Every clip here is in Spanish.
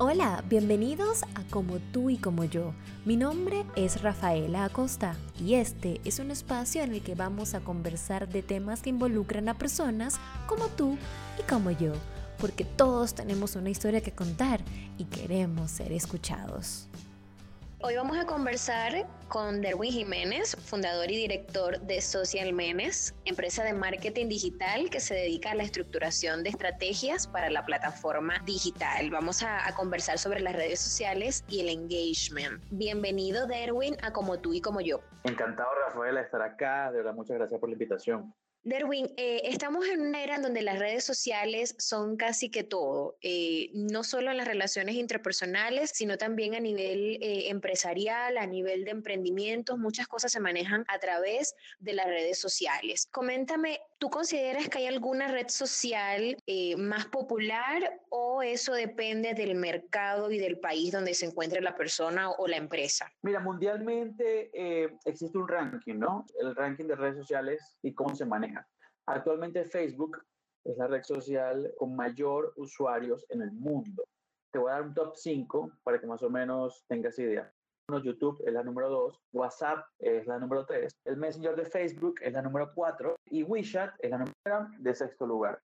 Hola, bienvenidos a Como tú y como yo. Mi nombre es Rafaela Acosta y este es un espacio en el que vamos a conversar de temas que involucran a personas como tú y como yo, porque todos tenemos una historia que contar y queremos ser escuchados. Hoy vamos a conversar con Derwin Jiménez, fundador y director de Social Menes, empresa de marketing digital que se dedica a la estructuración de estrategias para la plataforma digital. Vamos a, a conversar sobre las redes sociales y el engagement. Bienvenido, Derwin, a Como tú y como yo. Encantado, Rafael, de estar acá. De verdad, muchas gracias por la invitación. Derwin, eh, estamos en una era en donde las redes sociales son casi que todo, eh, no solo en las relaciones interpersonales, sino también a nivel eh, empresarial, a nivel de emprendimientos, muchas cosas se manejan a través de las redes sociales. Coméntame, ¿tú consideras que hay alguna red social más popular o eso depende del mercado y del país donde se encuentre la persona o la empresa? Mira, mundialmente existe un ranking, ¿no? El ranking de redes sociales y cómo se maneja. Actualmente Facebook es la red social con mayor usuarios en el mundo. Te voy a dar un top 5 para que más o menos tengas idea. YouTube es la número 2, WhatsApp es la número 3, el Messenger de Facebook es la número 4 y WeChat es la número de sexto lugar.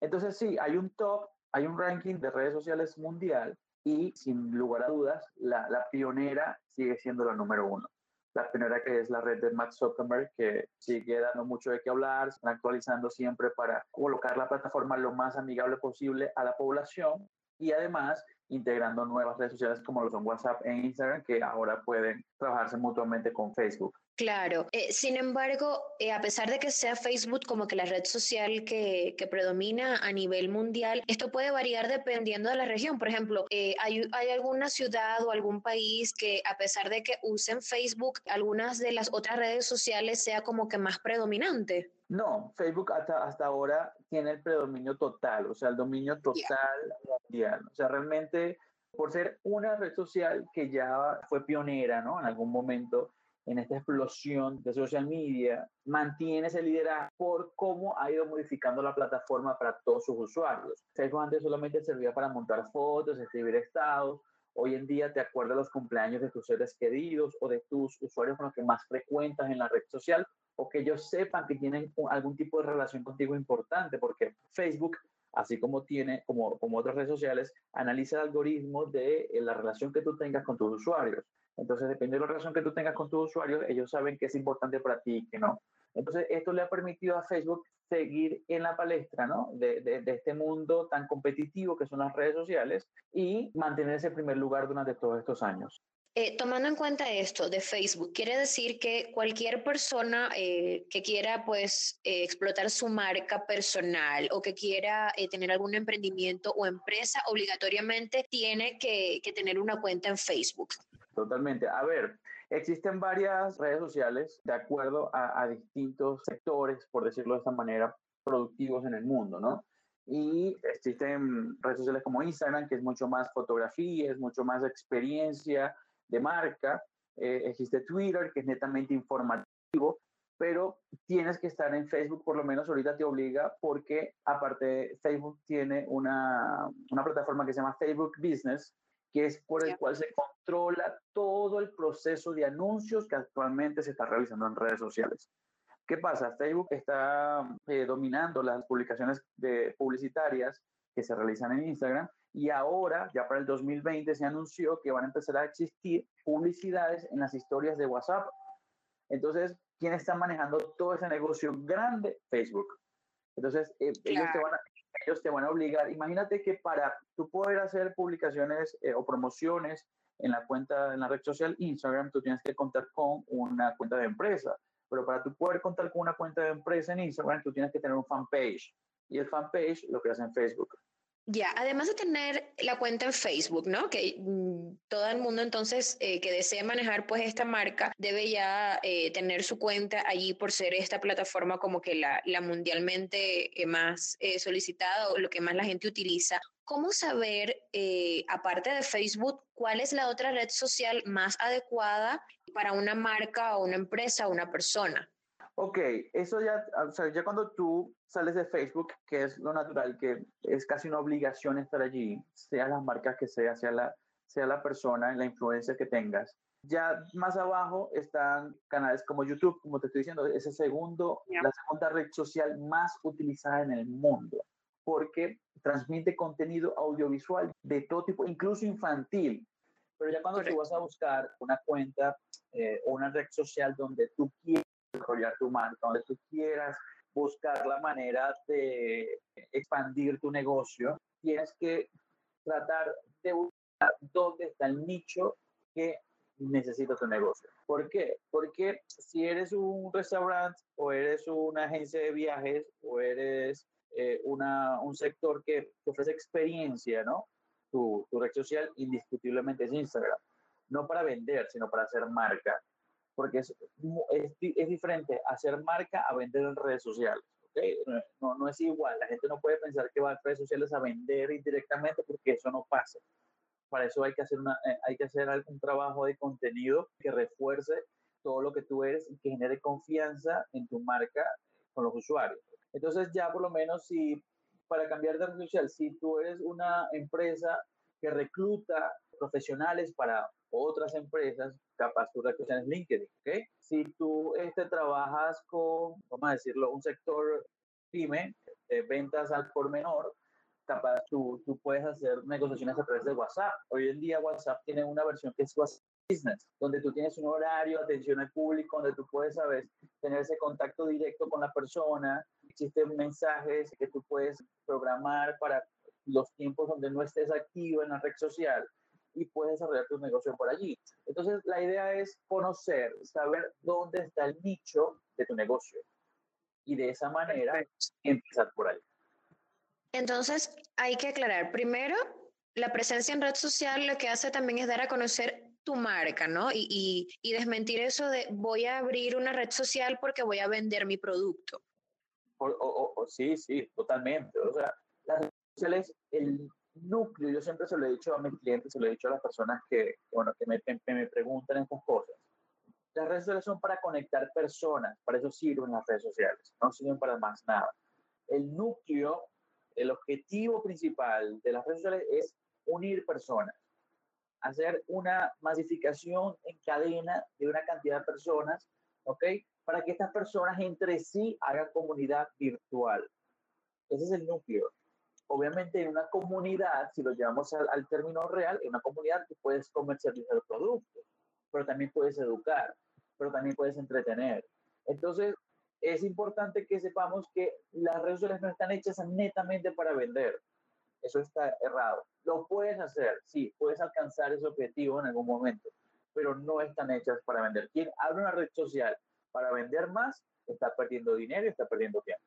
Entonces sí, hay un top, hay un ranking de redes sociales mundial y sin lugar a dudas, la, pionera sigue siendo la número 1 la primera que es la red de Matt Zuckerberg, que sigue dando mucho de qué hablar, actualizando siempre para colocar la plataforma lo más amigable posible a la población y además integrando nuevas redes sociales como lo son WhatsApp e Instagram, que ahora pueden trabajarse mutuamente con Facebook. Claro, eh, sin embargo, eh, a pesar de que sea Facebook como que la red social que, que, predomina a nivel mundial, esto puede variar dependiendo de la región. Por ejemplo, eh, hay, hay, alguna ciudad o algún país que a pesar de que usen Facebook, algunas de las otras redes sociales sea como que más predominante. No, Facebook hasta, hasta ahora tiene el predominio total, o sea, el dominio total mundial. O sea, realmente por ser una red social que ya fue pionera, ¿no? En algún momento en esta explosión de social media, mantiene ese liderazgo por cómo ha ido modificando la plataforma para todos sus usuarios. Facebook antes solamente servía para montar fotos, escribir estados. Hoy en día te acuerdas los cumpleaños de tus seres queridos o de tus usuarios con los que más frecuentas en la red social o que ellos sepan que tienen algún tipo de relación contigo importante, porque Facebook así como tiene, como, como otras redes sociales, analiza el algoritmo de eh, la relación que tú tengas con tus usuarios. Entonces, depende de la relación que tú tengas con tus usuarios, ellos saben que es importante para ti y que no. Entonces, esto le ha permitido a Facebook seguir en la palestra ¿no? de, de, de, este mundo tan competitivo que son las redes sociales y mantenerse en primer lugar durante todos estos años. Eh, tomando en cuenta esto de Facebook, quiere decir que cualquier persona eh, que quiera pues eh, explotar su marca personal o que quiera eh, tener algún emprendimiento o empresa, obligatoriamente tiene que, que tener una cuenta en Facebook. Totalmente. A ver, existen varias redes sociales de acuerdo a, a, distintos sectores, por decirlo de esta manera, productivos en el mundo, ¿no? Y existen redes sociales como Instagram, que es mucho más fotografía, es mucho más experiencia de marca. Eh, existe Twitter, que es netamente informativo, pero tienes que estar en Facebook, por lo menos ahorita te obliga, porque aparte Facebook tiene una, una plataforma que se llama Facebook Business, que es por el cual se controla todo el proceso de anuncios que actualmente se está realizando en redes sociales. ¿Qué pasa? Facebook está eh, dominando las publicaciones de publicitarias que se realizan en Instagram y ahora, ya para el 2020, se anunció que van a empezar a existir publicidades en las historias de WhatsApp. Entonces, ¿quién está manejando todo ese negocio grande? Facebook. Entonces, eh, claro. ellos, te van a, ellos te van a obligar. Imagínate que para tú poder hacer publicaciones eh, o promociones en la cuenta, en la red social Instagram, tú tienes que contar con una cuenta de empresa. Pero para tú poder contar con una cuenta de empresa en Instagram, tú tienes que tener un fanpage. Y el fanpage lo creas en Facebook. Ya, además de tener la cuenta en Facebook, ¿no? Que mmm, todo el mundo entonces eh, que desee manejar pues esta marca debe ya eh, tener su cuenta allí por ser esta plataforma como que la, la mundialmente eh, más solicitada o lo que más la gente utiliza. ¿Cómo saber, aparte de Facebook, cuál es la otra red social más adecuada para una marca o una empresa o una persona? Ok, eso ya, o sea, ya cuando tú sales de Facebook, que es lo natural, que es casi una obligación estar allí, sean las marcas que sea, sea la, sea la persona, la influencia que tengas. Ya más abajo están canales como YouTube, como te estoy diciendo, es el segundo, la segunda red social más utilizada en el mundo, porque transmite contenido audiovisual de todo tipo, incluso infantil. Pero ya cuando tú vas a buscar una cuenta eh, o una red social donde tú quieres desarrollar tu marca, donde tú quieras buscar la manera de expandir tu negocio, tienes que tratar de buscar dónde está el nicho que necesita tu negocio. ¿Por qué? Porque si eres un restaurante o eres una agencia de viajes o eres eh, una, un sector que ofrece experiencia, ¿no? Tu, tu red social indiscutiblemente es Instagram. No para vender, sino para hacer marca porque es, es, diferente hacer marca a vender en redes sociales. ¿okay? No, no es igual, la gente no puede pensar que va a redes sociales a vender indirectamente porque eso no pasa. Para eso hay que hacer, una, eh, hay que hacer un trabajo de contenido que refuerce todo lo que tú eres y que genere confianza en tu marca con los usuarios. Entonces ya por lo menos si para cambiar de red social, si tú eres una empresa que recluta profesionales para otras empresas, capaz tu red social es LinkedIn, ¿ok? Si tú este, trabajas con, vamos a decirlo, un sector pyme, de ventas al por menor, capaz tú, tú puedes hacer negociaciones a través de WhatsApp. Hoy en día WhatsApp tiene una versión que es WhatsApp Business, donde tú tienes un horario, atención al público, donde tú puedes, saber tener ese contacto directo con la persona. Existen mensajes que tú puedes programar para los tiempos donde no estés activo en la red social y puedes desarrollar tu negocio por allí. Entonces, la idea es conocer, saber dónde está el nicho de tu negocio y de esa manera empezar por ahí. Entonces, hay que aclarar, primero, la presencia en red social lo que hace también es dar a conocer tu marca, ¿no? Y, y, desmentir eso de voy a abrir una red social porque voy a vender mi producto. O, sí, sí, totalmente. O sea, las redes sociales, el núcleo, yo siempre se lo he dicho a mis clientes, se lo he dicho a las personas que, bueno, que me, me preguntan estas cosas. Las redes sociales son para conectar personas, para eso sirven las redes sociales, no sirven para más nada. El núcleo, el objetivo principal de las redes sociales es unir personas, hacer una masificación en cadena de una cantidad de personas, ¿ok? Para que estas personas entre sí hagan comunidad virtual. Ese es el núcleo obviamente en una comunidad, si lo llevamos al, término real, en una comunidad tú puedes comercializar productos, pero también puedes educar, pero también puedes entretener. Entonces, es importante que sepamos que las redes sociales no están hechas netamente para vender. Eso está errado. Lo puedes hacer, sí, puedes alcanzar ese objetivo en algún momento, pero no están hechas para vender. Quien abre una red social para vender más, está perdiendo dinero y está perdiendo tiempo.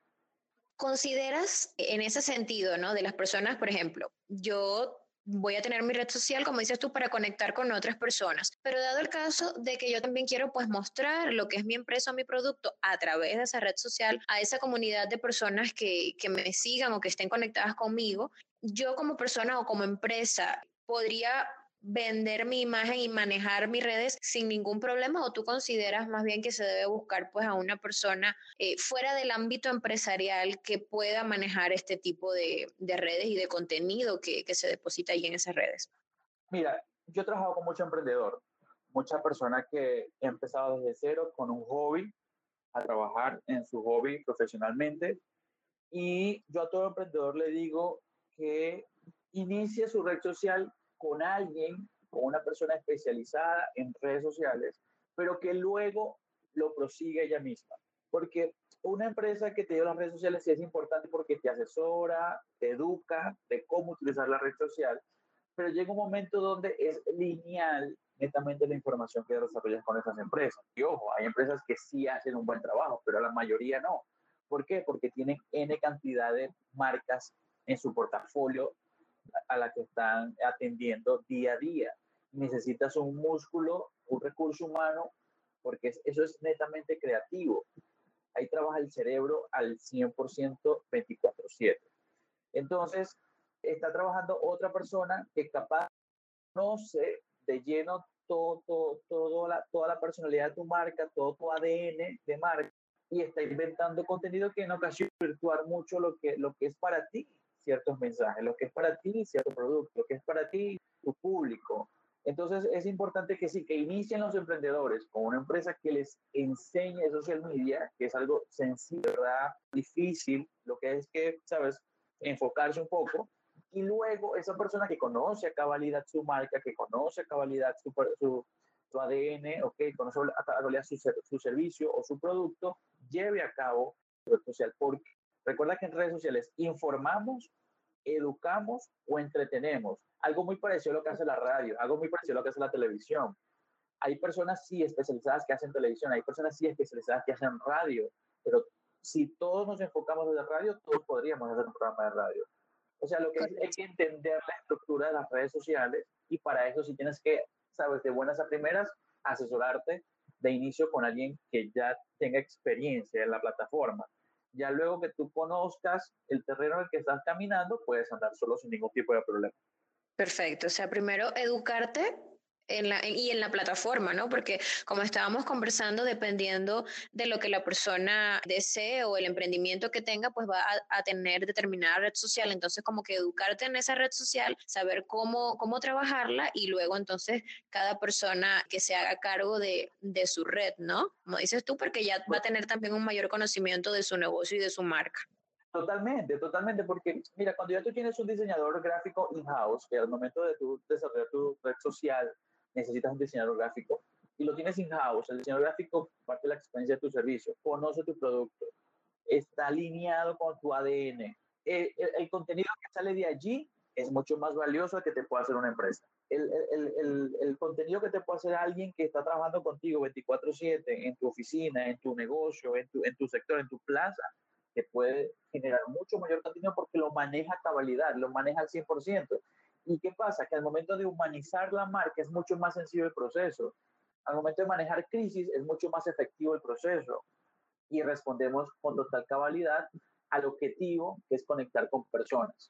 ¿Consideras en ese sentido, ¿no? De las personas, por ejemplo, yo voy a tener mi red social, como dices tú, para conectar con otras personas. Pero dado el caso de que yo también quiero pues mostrar lo que es mi empresa o mi producto a través de esa red social a esa comunidad de personas que, que me sigan o que estén conectadas conmigo, yo como persona o como empresa podría vender mi imagen y manejar mis redes sin ningún problema o tú consideras más bien que se debe buscar pues a una persona eh, fuera del ámbito empresarial que pueda manejar este tipo de, de redes y de contenido que, que, se deposita ahí en esas redes? Mira, yo he trabajado con mucho emprendedor, mucha persona que ha empezado desde cero con un hobby a trabajar en su hobby profesionalmente y yo a todo emprendedor le digo que inicie su red social con alguien, con una persona especializada en redes sociales, pero que luego lo prosiga ella misma. Porque una empresa que te dio las redes sociales sí es importante porque te asesora, te educa de cómo utilizar la red social, pero llega un momento donde es lineal netamente la información que desarrollas con esas empresas. Y ojo, hay empresas que sí hacen un buen trabajo, pero la mayoría no. ¿Por qué? Porque tienen N cantidad de marcas en su portafolio a la que están atendiendo día a día. Necesitas un músculo, un recurso humano, porque eso es netamente creativo. Ahí trabaja el cerebro al 100% 24/7. Entonces, está trabajando otra persona que capaz conoce de lleno todo, todo, la, toda la personalidad de tu marca, todo tu ADN de marca, y está inventando contenido que en ocasiones virtuar mucho lo que, lo que es para ti ciertos mensajes, lo que es para ti cierto producto, lo que es para ti tu público. Entonces es importante que sí, que inicien los emprendedores con una empresa que les enseñe social media, que es algo sencillo, ¿verdad? Difícil, lo que es que, ¿sabes? Enfocarse un poco. Y luego esa persona que conoce a cabalidad su marca, que conoce a cabalidad su, su, su ADN, ok, conoce a cabalidad su, su servicio o su producto, lleve a cabo social. Porque recuerda que en redes sociales informamos, educamos o entretenemos. Algo muy parecido a lo que hace la radio, algo muy parecido a lo que hace la televisión. Hay personas sí especializadas que hacen televisión, hay personas sí especializadas que hacen radio, pero si todos nos enfocamos en la radio, todos podríamos hacer un programa de radio. O sea, lo que hay que entender la estructura de las redes sociales y para eso si tienes que, sabes, de buenas a primeras, asesorarte de inicio con alguien que ya tenga experiencia en la plataforma. Ya luego que tú conozcas el terreno en el que estás caminando, puedes andar solo sin ningún tipo de problema. Perfecto. O sea, primero educarte y en la plataforma, ¿no? Porque como estábamos conversando, dependiendo de lo que la persona desee o el emprendimiento que tenga, pues va a, tener determinada red social. Entonces, como que educarte en esa red social, saber cómo, cómo trabajarla y luego entonces cada persona que se haga cargo de, de su red, ¿no? Como dices tú, porque ya va a tener también un mayor conocimiento de su negocio y de su marca. Totalmente, totalmente, porque mira, cuando ya tú tienes un diseñador gráfico in-house, que al momento de tu desarrollar tu red social, necesitas un diseñador gráfico y lo tienes in-house. El diseñador gráfico parte de la experiencia de tu servicio, conoce tu producto, está alineado con tu ADN. El, el, contenido que sale de allí es mucho más valioso que te pueda hacer una empresa. El, el, el, contenido que te puede hacer alguien que está trabajando contigo 24/7 en tu oficina, en tu negocio, en tu, en tu sector, en tu plaza, te puede generar mucho mayor contenido porque lo maneja a cabalidad, lo maneja al 100%. ¿Y qué pasa? Que al momento de humanizar la marca es mucho más sencillo el proceso. Al momento de manejar crisis es mucho más efectivo el proceso. Y respondemos con total cabalidad al objetivo que es conectar con personas.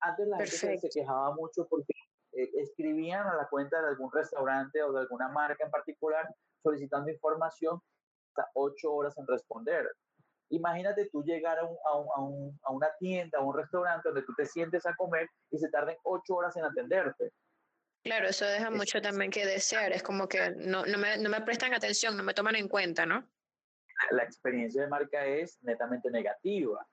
Antes la gente se quejaba mucho porque eh, escribían a la cuenta de algún restaurante o de alguna marca en particular solicitando información hasta ocho horas en responder. Imagínate tú llegar a, un, a, un, a, una tienda, a un restaurante donde tú te sientes a comer y se tarden ocho horas en atenderte. Claro, eso deja mucho también que desear. Es como que no, no, me, no me prestan atención, no me toman en cuenta, ¿no? La experiencia de marca es netamente negativa.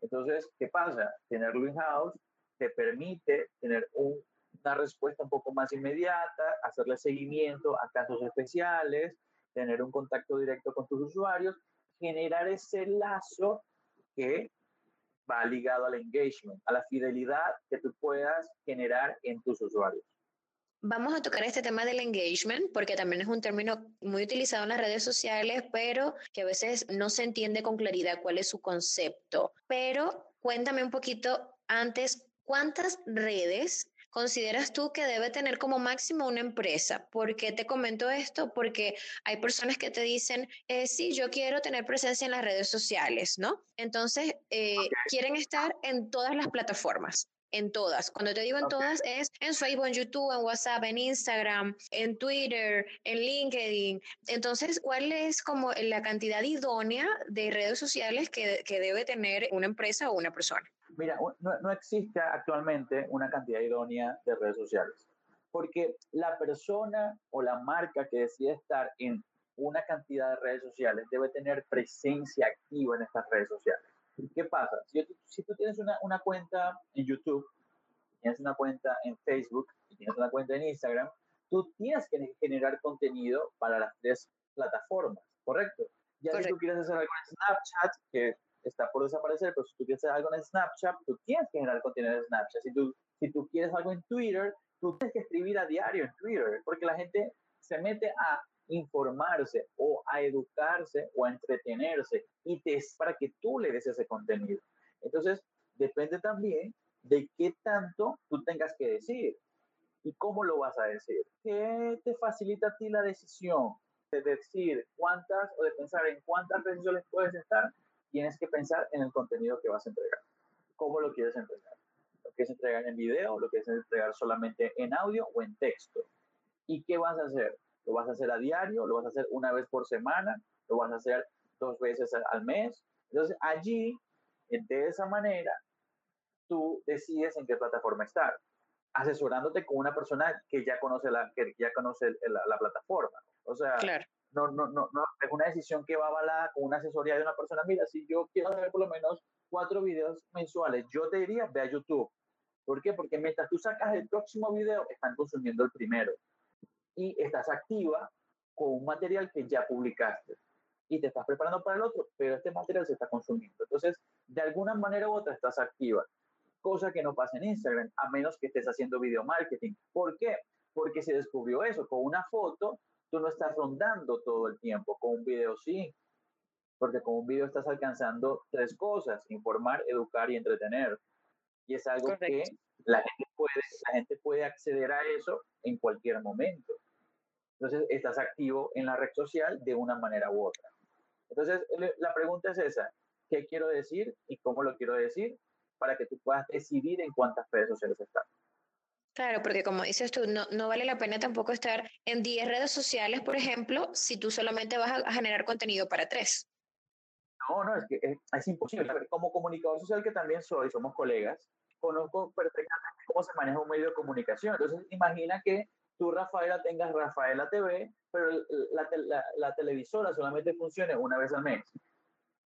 Entonces, ¿qué pasa? Tenerlo in-house te permite tener un, una respuesta un poco más inmediata, hacerle seguimiento a casos especiales, tener un contacto directo con tus usuarios generar ese lazo que va ligado al engagement, a la fidelidad que tú puedas generar en tus usuarios. Vamos a tocar este tema del engagement porque también es un término muy utilizado en las redes sociales, pero que a veces no se entiende con claridad cuál es su concepto. Pero cuéntame un poquito antes, ¿cuántas redes consideras tú que debe tener como máximo una empresa? ¿Por qué te comento esto? Porque hay personas que te dicen, eh, sí, yo quiero tener presencia en las redes sociales, ¿no? Entonces, eh, quieren estar en todas las plataformas en todas. Cuando te digo en todas es en Facebook, en YouTube, en WhatsApp, en Instagram, en Twitter, en LinkedIn. Entonces, ¿cuál es como la cantidad idónea de redes sociales que, que debe tener una empresa o una persona? Mira, no, no existe actualmente una cantidad idónea de redes sociales, porque la persona o la marca que decide estar en una cantidad de redes sociales debe tener presencia activa en estas redes sociales. ¿Qué pasa? Si, si tú tienes una, una, cuenta en YouTube, tienes una cuenta en Facebook y tienes una cuenta en Instagram, tú tienes que generar contenido para las tres plataformas, ¿correcto? Ya si tú quieres hacer algo en Snapchat, que está por desaparecer, pero si tú quieres hacer algo en Snapchat, tú tienes que generar contenido en Snapchat. Si tú, si tú quieres algo en Twitter, tú tienes que escribir a diario en Twitter, porque la gente se mete a informarse o a educarse o a entretenerse y te es para que tú le des ese contenido. Entonces, depende también de qué tanto tú tengas que decir y cómo lo vas a decir. ¿Qué te facilita a ti la decisión de decir cuántas o de pensar en cuántas decisiones puedes estar? Tienes que pensar en el contenido que vas a entregar. ¿Cómo lo quieres entregar? ¿Lo quieres entregar en video? ¿Lo quieres entregar solamente en audio o en texto? ¿Y qué vas a hacer? ¿Lo vas a hacer a diario? ¿Lo vas a hacer una vez por semana? ¿Lo vas a hacer dos veces al mes. Entonces, allí, de esa manera, tú decides en qué plataforma estar, asesorándote con una persona que ya conoce la, que ya conoce la, plataforma. O sea, no, no, no, no, es una decisión que va avalada con una asesoría de una persona. Mira, si yo quiero ver por lo menos cuatro videos mensuales, yo te diría, ve a YouTube. ¿Por qué? Porque mientras tú sacas el próximo video, están consumiendo el primero. Y estás activa con un material que ya publicaste. Y te estás preparando para el otro, pero este material se está consumiendo. Entonces, de alguna manera u otra estás activa. Cosa que no pasa en Instagram, a menos que estés haciendo video marketing. ¿Por qué? Porque se descubrió eso. Con una foto, tú no estás rondando todo el tiempo. Con un video sí. Porque con un video estás alcanzando tres cosas, informar, educar y entretener. Y es algo que la gente, puede, la gente puede acceder a eso en cualquier momento. Entonces, estás activo en la red social de una manera u otra. Entonces, la pregunta es esa, ¿qué quiero decir y cómo lo quiero decir para que tú puedas decidir en cuántas redes sociales estás? Claro, porque como dices tú, no, no vale la pena tampoco estar en 10 redes sociales, por ejemplo, si tú solamente vas a, generar contenido para tres. No, no, es que es, es imposible. Como comunicador social que también soy, somos colegas, conozco perfectamente cómo se maneja un medio de comunicación. Entonces, imagina que tú, Rafaela, tengas Rafaela TV, pero la, televisora solamente funcione una vez al mes.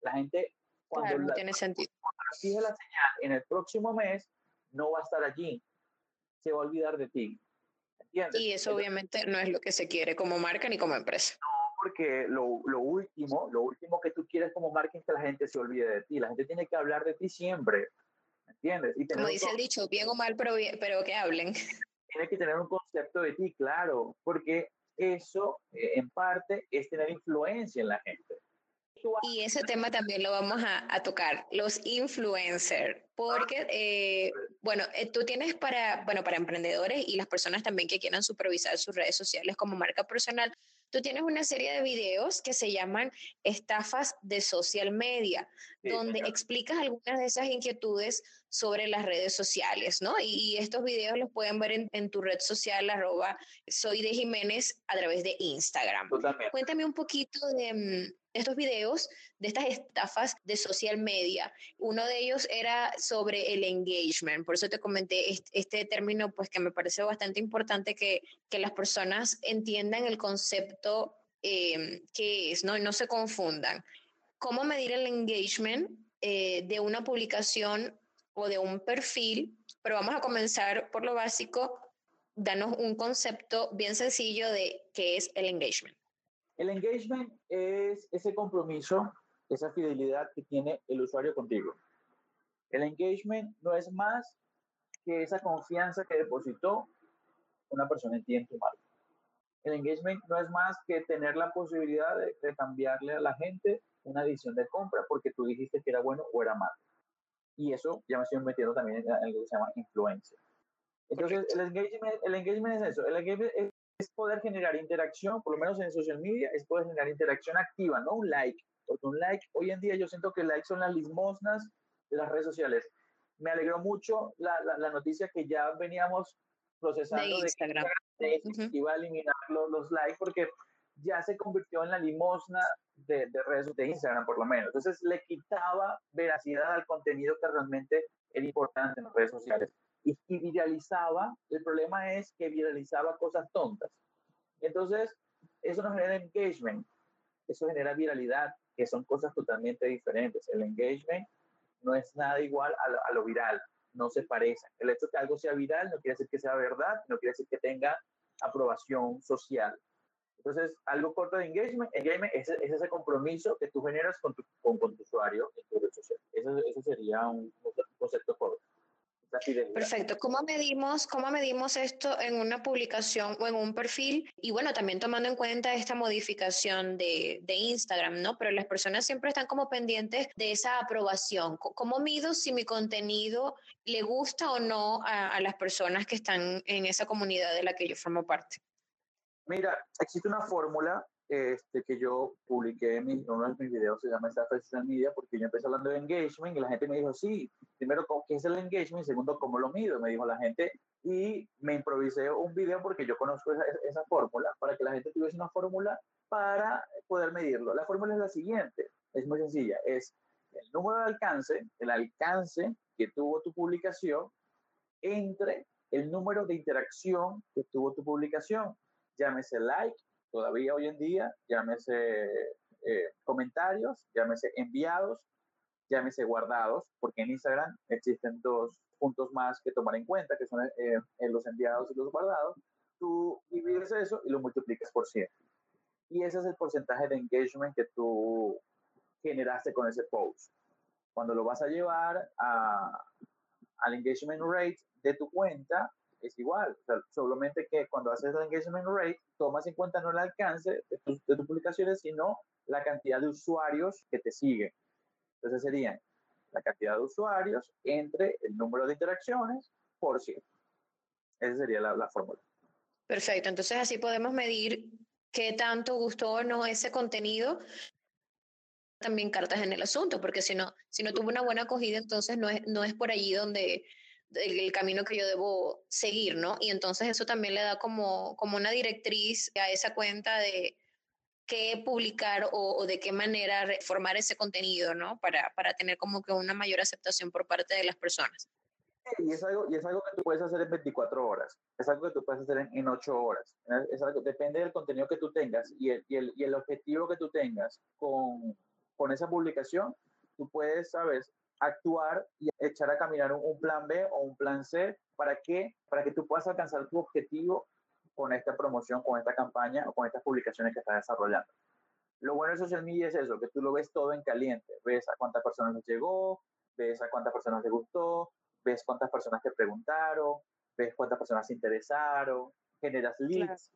La gente, cuando claro, no tiene sentido. Cuando la señal en el próximo mes, no va a estar allí. Se va a olvidar de ti. ¿Entiendes? Y eso obviamente no es lo que se quiere como marca ni como empresa. No, porque lo, lo, último, lo último que tú quieres como marca es que la gente se olvide de ti. La gente tiene que hablar de ti siempre. ¿Entiendes? Y como dice el dicho, bien o mal, pero, pero que hablen. Tiene que tener un concepto de ti, claro, porque eso eh, en parte es tener influencia en la gente. Y ese tema también lo vamos a, tocar, los influencers, porque, eh, bueno, eh, tú tienes para, bueno, para emprendedores y las personas también que quieran supervisar sus redes sociales como marca personal, tú tienes una serie de videos que se llaman estafas de social media, donde explicas algunas de esas inquietudes sobre las redes sociales, ¿no? Y, estos videos los pueden ver en, tu red social, arroba soy de Jiménez, a través de Instagram. Cuéntame un poquito de mm, estos videos, de estas estafas de social media. Uno de ellos era sobre el engagement, por eso te comenté este, término, pues que me parece bastante importante que, que las personas entiendan el concepto eh, que es, ¿no? Y no se confundan. ¿Cómo medir el engagement eh, de una publicación o de un perfil, pero vamos a comenzar por lo básico, danos un concepto bien sencillo de qué es el engagement. El engagement es ese compromiso, esa fidelidad que tiene el usuario contigo. El engagement no es más que esa confianza que depositó una persona en ti en tu marca. El engagement no es más que tener la posibilidad de, de cambiarle a la gente una decisión de compra porque tú dijiste que era bueno o era malo. Y eso ya me estoy metiendo también en, algo que se llama influencia. Entonces, el engagement, el engagement es eso. El engagement es, poder generar interacción, por lo menos en social media, es poder generar interacción activa, no un like. Porque un like, hoy en día yo siento que likes son las limosnas de las redes sociales. Me alegró mucho la, la, noticia que ya veníamos procesando de Instagram. De, que iba a eliminar los, los likes porque ya se convirtió en la limosna de, de, redes de Instagram, por lo menos. Entonces le quitaba veracidad al contenido que realmente era importante en las redes sociales. Y, viralizaba, el problema es que viralizaba cosas tontas. Entonces, eso no genera engagement, eso genera viralidad, que son cosas totalmente diferentes. El engagement no es nada igual a lo, a lo viral, no se parecen. El hecho de que algo sea viral no quiere decir que sea verdad, no quiere decir que tenga aprobación social. Entonces, algo corto de engagement, engagement es, ese compromiso que tú generas con tu, con, tu usuario en tu red social. Eso, sería un, concepto corto. Perfecto. ¿Cómo medimos, ¿Cómo medimos esto en una publicación o en un perfil? Y bueno, también tomando en cuenta esta modificación de, de Instagram, ¿no? Pero las personas siempre están como pendientes de esa aprobación. ¿Cómo mido si mi contenido le gusta o no a, a las personas que están en esa comunidad de la que yo formo parte? Mira, existe una fórmula este, que yo publiqué en uno de mis videos, se llama Social Media, porque yo empecé hablando de engagement y la gente me dijo, sí, primero, ¿qué es el engagement? Y segundo, ¿cómo lo mido? Me dijo la gente y me improvisé un video porque yo conozco esa, esa fórmula, para que la gente tuviese una fórmula para poder medirlo. La fórmula es la siguiente. es muy sencilla, es el número de alcance, el alcance que tuvo tu publicación entre el número de interacción que tuvo tu publicación. Llámese like, todavía hoy en día, llámese eh, comentarios, llámese enviados, llámese guardados, porque en Instagram existen dos puntos más que tomar en cuenta, que son eh, los enviados y los guardados. Tú divides eso y lo multiplicas por 100. Y ese es el porcentaje de engagement que tú generaste con ese post. Cuando lo vas a llevar a, al engagement rate de tu cuenta, es igual. solamente que cuando haces el engagement rate, tomas en cuenta no el alcance de, tus publicaciones, sino la cantidad de usuarios que te siguen. Entonces serían la cantidad de usuarios entre el número de interacciones por ciento. Esa sería la, la fórmula. Perfecto. Entonces así podemos medir qué tanto gustó o no ese contenido también cartas en el asunto, porque si no, si no tuvo una buena acogida, entonces no es, no es por allí donde el, camino que yo debo seguir, ¿no? Y entonces eso también le da como, como una directriz a esa cuenta de qué publicar o, de qué manera reformar ese contenido, ¿no? Para, para tener como que una mayor aceptación por parte de las personas. Y es, algo, y es algo que tú puedes hacer en 24 horas, es algo que tú puedes hacer en, en 8 horas, es algo, depende del contenido que tú tengas y el, y el, y el objetivo que tú tengas con, con esa publicación, tú puedes, sabes, actuar y echar a caminar un, plan B o un plan C para que, para que tú puedas alcanzar tu objetivo con esta promoción, con esta campaña o con estas publicaciones que estás desarrollando. Lo bueno de social media es eso, que tú lo ves todo en caliente. Ves a cuántas personas les llegó, ves a cuántas personas les gustó, ves cuántas personas te preguntaron, ves cuántas personas se interesaron, generas leads.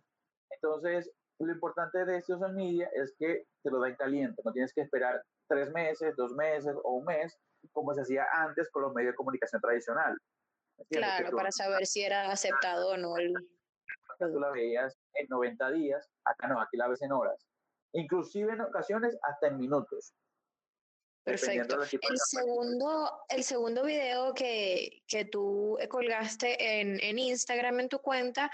Entonces, lo importante de social media es que te lo da en caliente, no tienes que esperar tres meses, dos meses o un mes, como se hacía antes con los medios de comunicación tradicional. Claro, para saber si era aceptado o no. El... Tú la veías en 90 días, acá no, aquí la ves en horas. Inclusive en ocasiones hasta en minutos. Perfecto. El segundo, el segundo video que, que tú colgaste en, en Instagram en tu cuenta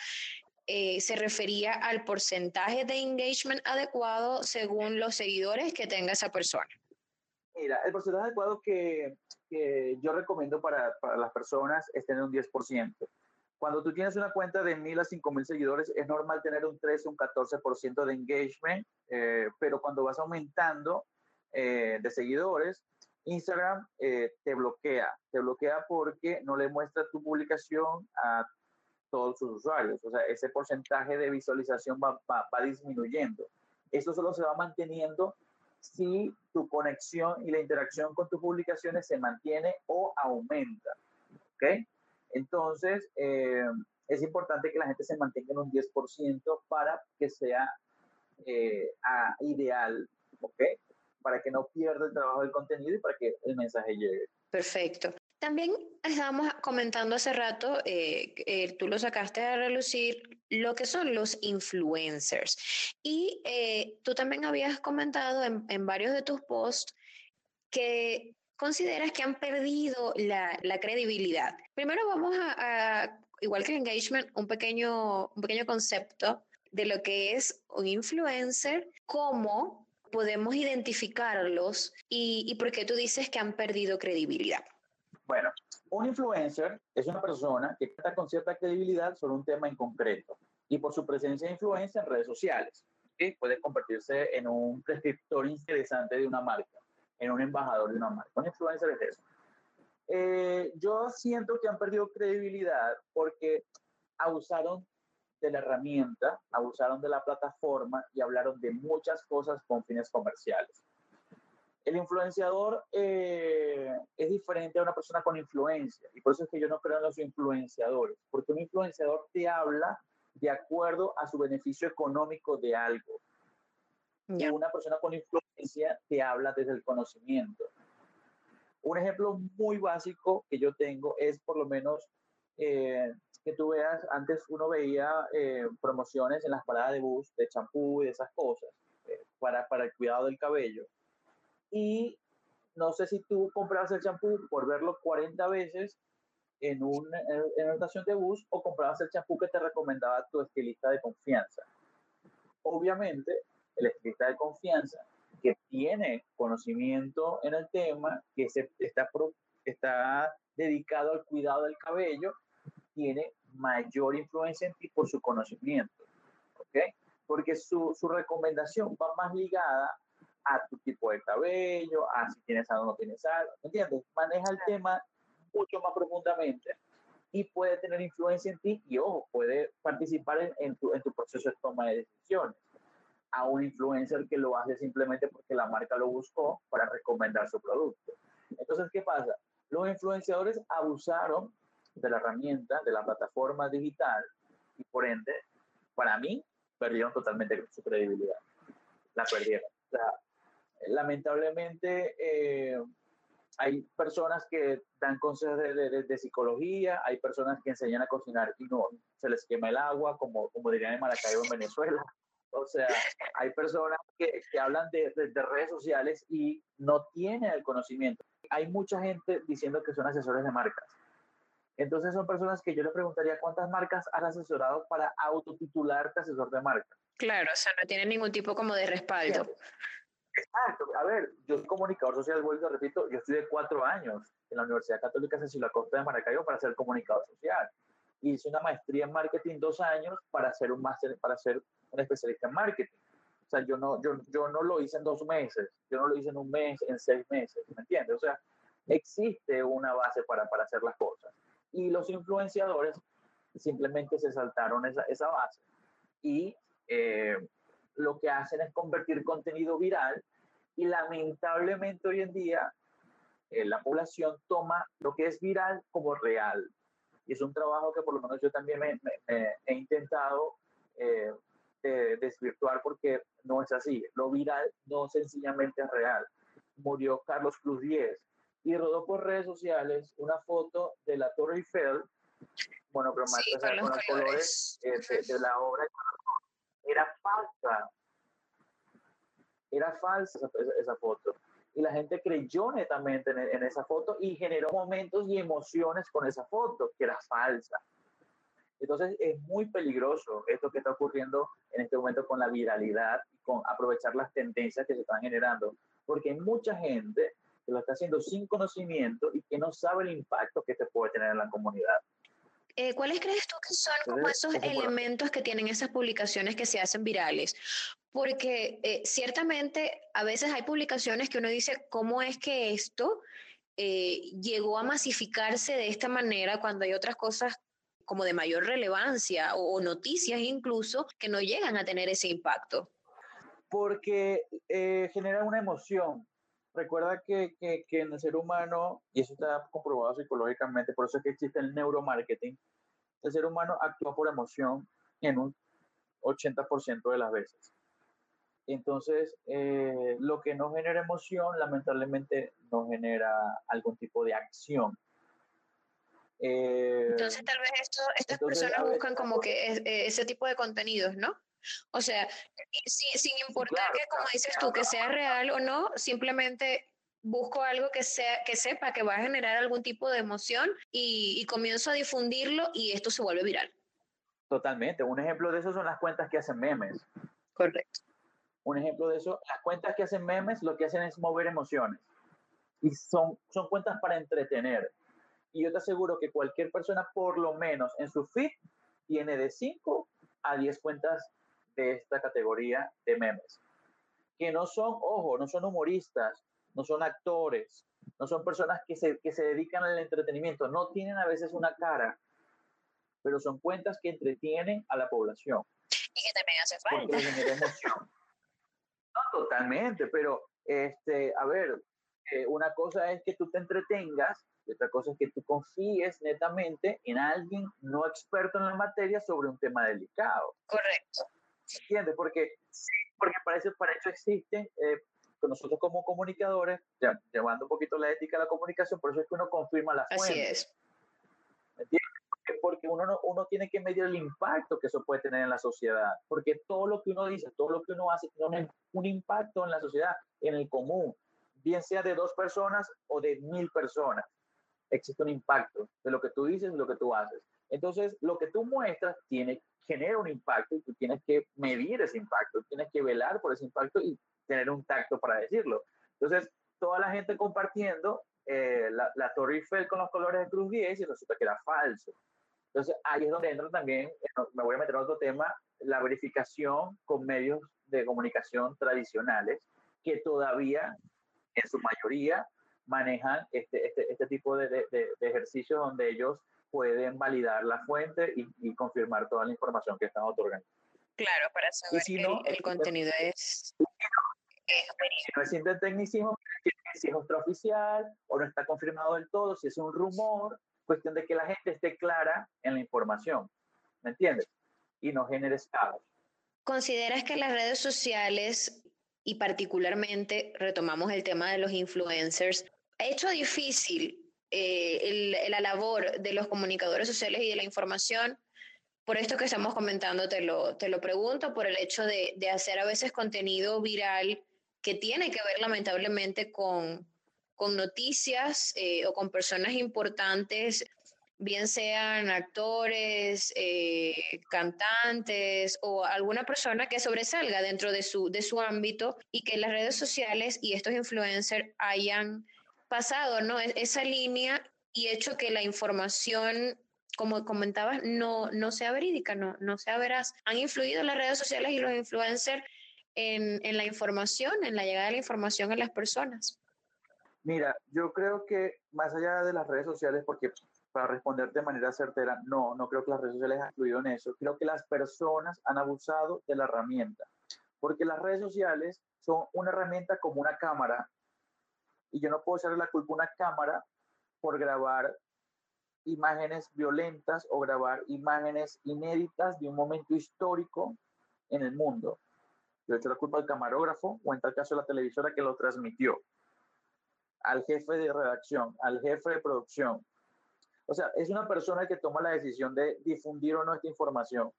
eh, se refería al porcentaje de engagement adecuado según los seguidores que tenga esa persona. Mira, el porcentaje adecuado que, que yo recomiendo para, para, las personas es tener un 10%. Cuando tú tienes una cuenta de 1000 a 5000 seguidores, es normal tener un 13, un 14% de engagement, eh, pero cuando vas aumentando eh, de seguidores, Instagram te bloquea. Te bloquea porque no le muestra tu publicación a todos sus usuarios. O sea, ese porcentaje de visualización va, va, disminuyendo. Esto solo se va manteniendo si tu conexión y la interacción con tus publicaciones se mantiene o aumenta. ¿Ok? Entonces, eh, es importante que la gente se mantenga en un 10% para que sea eh, ideal, ¿ok? Para que no pierda el trabajo del contenido y para que el mensaje llegue. Perfecto. También estábamos comentando hace rato, eh, eh, tú lo sacaste a relucir, lo que son los influencers. Y eh, tú también habías comentado en, varios de tus posts que consideras que han perdido la, credibilidad. Primero vamos a, igual que el engagement, un pequeño, un pequeño concepto de lo que es un influencer, cómo podemos identificarlos y, y por qué tú dices que han perdido credibilidad. Bueno, un influencer es una persona que cuenta con cierta credibilidad sobre un tema en concreto y por su presencia de influencia en redes sociales. ¿sí? Puede convertirse en un prescriptor interesante de una marca, en un embajador de una marca. Un influencer es eso. Eh, yo siento que han perdido credibilidad porque abusaron de la herramienta, abusaron de la plataforma y hablaron de muchas cosas con fines comerciales. El influenciador eh, es diferente a una persona con influencia y por eso es que yo no creo en los influenciadores, porque un influenciador te habla de acuerdo a su beneficio económico de algo. Y una persona con influencia te habla desde el conocimiento. Un ejemplo muy básico que yo tengo es por lo menos eh, que tú veas, antes uno veía eh, promociones en las paradas de bus de champú y de esas cosas para, para el cuidado del cabello y no sé si tú comprabas el champú por verlo 40 veces en, un, en una estación de bus o comprabas el champú que te recomendaba tu estilista de confianza. Obviamente, el estilista de confianza que tiene conocimiento en el tema, que se está, está dedicado al cuidado del cabello, tiene mayor influencia en ti por su conocimiento. ¿Ok? Porque su, su recomendación va más ligada a tu tipo de cabello, a si tienes algo o no tienes algo. ¿Entiendes? Maneja el tema mucho más profundamente y puede tener influencia en ti y, ojo, puede participar en, en, tu, en tu proceso de toma de decisiones a un influencer que lo hace simplemente porque la marca lo buscó para recomendar su producto. Entonces, ¿qué pasa? Los influenciadores abusaron de la herramienta, de la plataforma digital y por ende, para mí, perdieron totalmente su credibilidad. La perdieron. O sea, lamentablemente, eh, hay personas que dan consejos de, de, psicología, hay personas que enseñan a cocinar y no se les quema el agua, como, como dirían en Maracaibo, en Venezuela. O sea, hay personas que, que hablan de, de, redes sociales y no tienen el conocimiento. Hay mucha gente diciendo que son asesores de marcas. Entonces son personas que yo le preguntaría cuántas marcas has asesorado para autotitularte asesor de marca. Claro, o sea, no tienen ningún tipo como de respaldo. Exacto. A ver, yo soy comunicador social, vuelvo repito, yo estudié cuatro años en la Universidad Católica Cecilia Costa de Maracaibo para ser comunicador social. Hice una maestría en marketing dos años para ser un máster, para ser un especialista en marketing. O sea, yo no, yo, yo no lo hice en dos meses, yo no lo hice en un mes, en seis meses, ¿me entiendes? O sea, existe una base para, para hacer las cosas. Y los influenciadores simplemente se saltaron esa, esa base y eh, lo que hacen es convertir contenido viral y lamentablemente hoy en día eh, la población toma lo que es viral como real. Y es un trabajo que por lo menos yo también me, he intentado eh, desvirtuar porque no es así. Lo viral no sencillamente es real. Murió Carlos Cruz 10 y rodó por redes sociales una foto de la Torre Eiffel, bueno, pero sí, con, los colores, colores eh, de, de, la obra era falsa. Era falsa esa, foto. Y la gente creyó netamente en, esa foto y generó momentos y emociones con esa foto, que era falsa. Entonces es muy peligroso esto que está ocurriendo en este momento con la viralidad con aprovechar las tendencias que se están generando, porque hay mucha gente que lo está haciendo sin conocimiento y que no sabe el impacto que te puede tener en la comunidad. Eh, ¿cuáles crees tú que son como esos elementos que tienen esas publicaciones que se hacen virales? Porque eh, ciertamente a veces hay publicaciones que uno dice, ¿cómo es que esto eh, llegó a masificarse de esta manera cuando hay otras cosas como de mayor relevancia o, noticias incluso que no llegan a tener ese impacto? Porque genera una emoción. Recuerda que, que, que, en el ser humano, y eso está comprobado psicológicamente, por eso es que existe el neuromarketing, el ser humano actúa por emoción en un 80% de las veces. Entonces, eh, lo que no genera emoción, lamentablemente, no genera algún tipo de acción. Eh, entonces, tal vez estas personas buscan como que eh, ese tipo de contenidos, ¿no? O sea, sin importar que, como dices tú, que sea real o no, simplemente busco algo que, sea, que sepa que va a generar algún tipo de emoción y, comienzo a difundirlo y esto se vuelve viral. Totalmente. Un ejemplo de eso son las cuentas que hacen memes. Correcto. Un ejemplo de eso, las cuentas que hacen memes lo que hacen es mover emociones. Y son, son cuentas para entretener. Y yo te aseguro que cualquier persona, por lo menos en su feed, tiene de 5 a 10 cuentas de esta categoría de memes. Que no son, ojo, no son humoristas, no son actores, no son personas que se, que se dedican al entretenimiento, no tienen a veces una cara, pero son cuentas que entretienen a la población. Y que también hace falta. No, totalmente, pero este, a ver, eh, una cosa es que tú te entretengas y otra cosa es que tú confíes netamente en alguien no experto en la materia sobre un tema delicado. Correcto. ¿Entiendes? Porque, porque para, eso, para eso existen eh, nosotros como comunicadores, ya, llevando un poquito la ética a la comunicación, por eso es que uno confirma la fuente. Así es. Porque uno, no, uno tiene que medir el impacto que eso puede tener en la sociedad, porque todo lo que uno dice, todo lo que uno hace tiene un impacto en la sociedad, en el común, bien sea de dos personas o de mil personas. Existe un impacto de lo que tú dices y lo que tú haces. Entonces, lo que tú muestras tiene, genera un impacto y tú tienes que medir ese impacto, tienes que velar por ese impacto y tener un tacto para decirlo. Entonces, toda la gente compartiendo eh, la, la Torre Eiffel con los colores de Cruz 10 y resulta que era falso. Entonces, ahí es donde entra también, eh, me voy a meter en otro tema, la verificación con medios de comunicación tradicionales, que todavía, en su mayoría, manejan este, este, este tipo de, de, de, ejercicios donde ellos pueden validar la fuente y, y, confirmar toda la información que están otorgando. Claro, para saber si que no, el, el, contenido es... Si no existe tecnicismo, si es extraoficial o no está confirmado del todo, si es un rumor, cuestión de que la gente esté clara en la información, ¿me entiendes? Y no genere caos. ¿Consideras que las redes sociales y particularmente retomamos el tema de los influencers ha hecho difícil eh, el, la labor de los comunicadores sociales y de la información? Por esto que estamos comentando, te lo, te lo pregunto, por el hecho de, de hacer a veces contenido viral que tiene que ver lamentablemente con, con noticias eh, o con personas importantes, bien sean actores, eh, cantantes o alguna persona que sobresalga dentro de su, de su ámbito y que las redes sociales y estos influencers hayan pasado ¿no? E-, esa línea y hecho que la información como comentabas, no, no sea verídica, no, no sea veraz. Han influido las redes sociales y los influencers en, en la información, en la llegada de la información a las personas. Mira, yo creo que más allá de las redes sociales, porque para responder de manera certera, no, no creo que las redes sociales hayan influido en eso. Creo que las personas han abusado de la herramienta, porque las redes sociales son una herramienta como una cámara, y yo no puedo echarle la culpa a una cámara por grabar imágenes violentas o grabar imágenes inéditas de un momento histórico en el mundo. Yo echo la culpa al camarógrafo o en tal caso a la televisora que lo transmitió, al jefe de redacción, al jefe de producción. O sea, es una persona que toma la decisión de difundir o no esta información.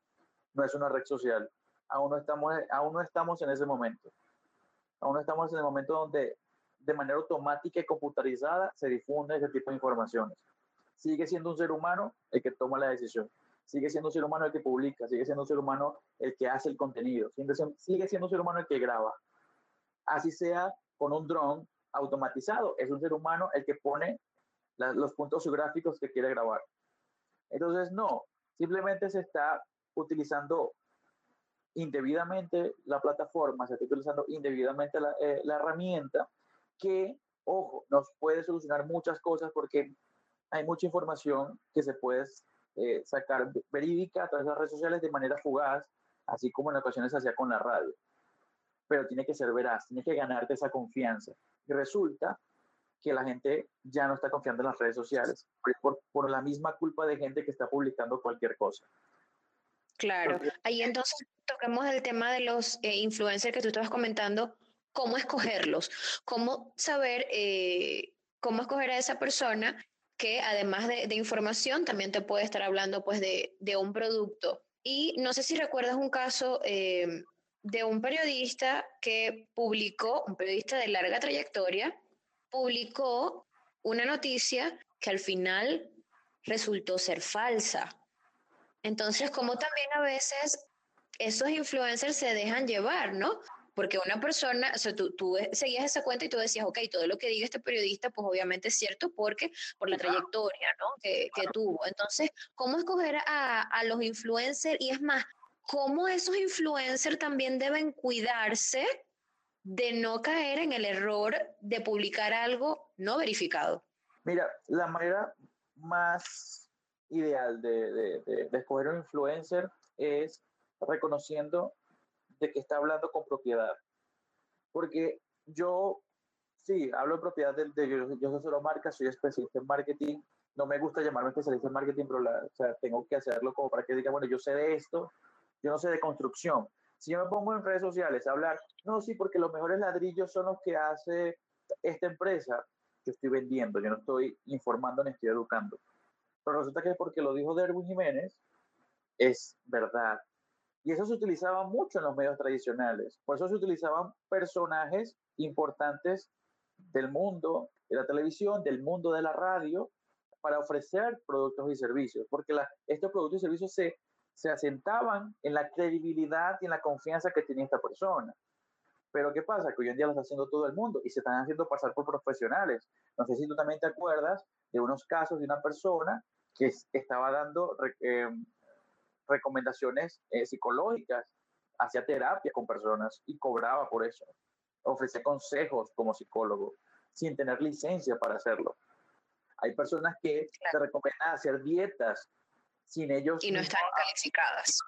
No es una red social. Aún no estamos, aún no estamos en ese momento. Aún no estamos en el momento donde de manera automática y computarizada se difunde ese tipo de informaciones sigue siendo un ser humano el que toma la decisión, sigue siendo un ser humano el que publica, sigue siendo un ser humano el que hace el contenido, sigue siendo un ser humano el que graba. Así sea con un dron automatizado, es un ser humano el que pone la, los puntos geográficos que quiere grabar. Entonces, no, simplemente se está utilizando indebidamente la plataforma, se está utilizando indebidamente la, eh, la herramienta que, ojo, nos puede solucionar muchas cosas porque hay mucha información que se puede eh, sacar verídica a través de las redes sociales de manera fugaz, así como en ocasiones hacía con la radio. Pero tiene que ser veraz, tiene que ganarte esa confianza. Y resulta que la gente ya no está confiando en las redes sociales por, por la misma culpa de gente que está publicando cualquier cosa. Claro, ahí entonces toquemos el tema de los eh, influencers que tú estabas comentando, cómo escogerlos, cómo saber eh, cómo escoger a esa persona que además de, de, información también te puede estar hablando pues de, de, un producto. Y no sé si recuerdas un caso eh, de un periodista que publicó, un periodista de larga trayectoria, publicó una noticia que al final resultó ser falsa. Entonces, como también a veces esos influencers se dejan llevar, ¿no? Porque una persona, o sea, tú, tú, seguías esa cuenta y tú decías, ok, todo lo que diga este periodista, pues obviamente es cierto porque por la trayectoria, ¿no? Que, que tuvo. Entonces, ¿cómo escoger a, a los influencers? Y es más, ¿cómo esos influencers también deben cuidarse de no caer en el error de publicar algo no verificado? Mira, la manera más ideal de, de, de, de escoger un influencer es reconociendo de que está hablando con propiedad. Porque yo, sí, hablo de propiedad de, de yo, yo soy solo marca, soy especialista en marketing. No me gusta llamarme especialista en marketing, pero la, o sea, tengo que hacerlo como para que diga, bueno, yo sé de esto, yo no sé de construcción. Si yo me pongo en redes sociales a hablar, no, sí, porque los mejores ladrillos son los que hace esta empresa, yo estoy vendiendo, yo no estoy informando ni estoy educando. Pero resulta que porque lo dijo Derwin Jiménez, es verdad. Y eso se utilizaba mucho en los medios tradicionales. Por eso se utilizaban personajes importantes del mundo de la televisión, del mundo de la radio, para ofrecer productos y servicios, porque estos productos y servicios se, se asentaban en la credibilidad y en la confianza que tenía esta persona. Pero ¿qué pasa? Que hoy en día lo está haciendo todo el mundo y se están haciendo pasar por profesionales. No sé si tú también te acuerdas de unos casos de una persona que estaba dando eh, recomendaciones eh, psicológicas, hacía terapia con personas y cobraba por eso. Ofrece consejos como psicólogo sin tener licencia para hacerlo. Hay personas que te recomiendan hacer dietas sin ellos. Y no están calificadas.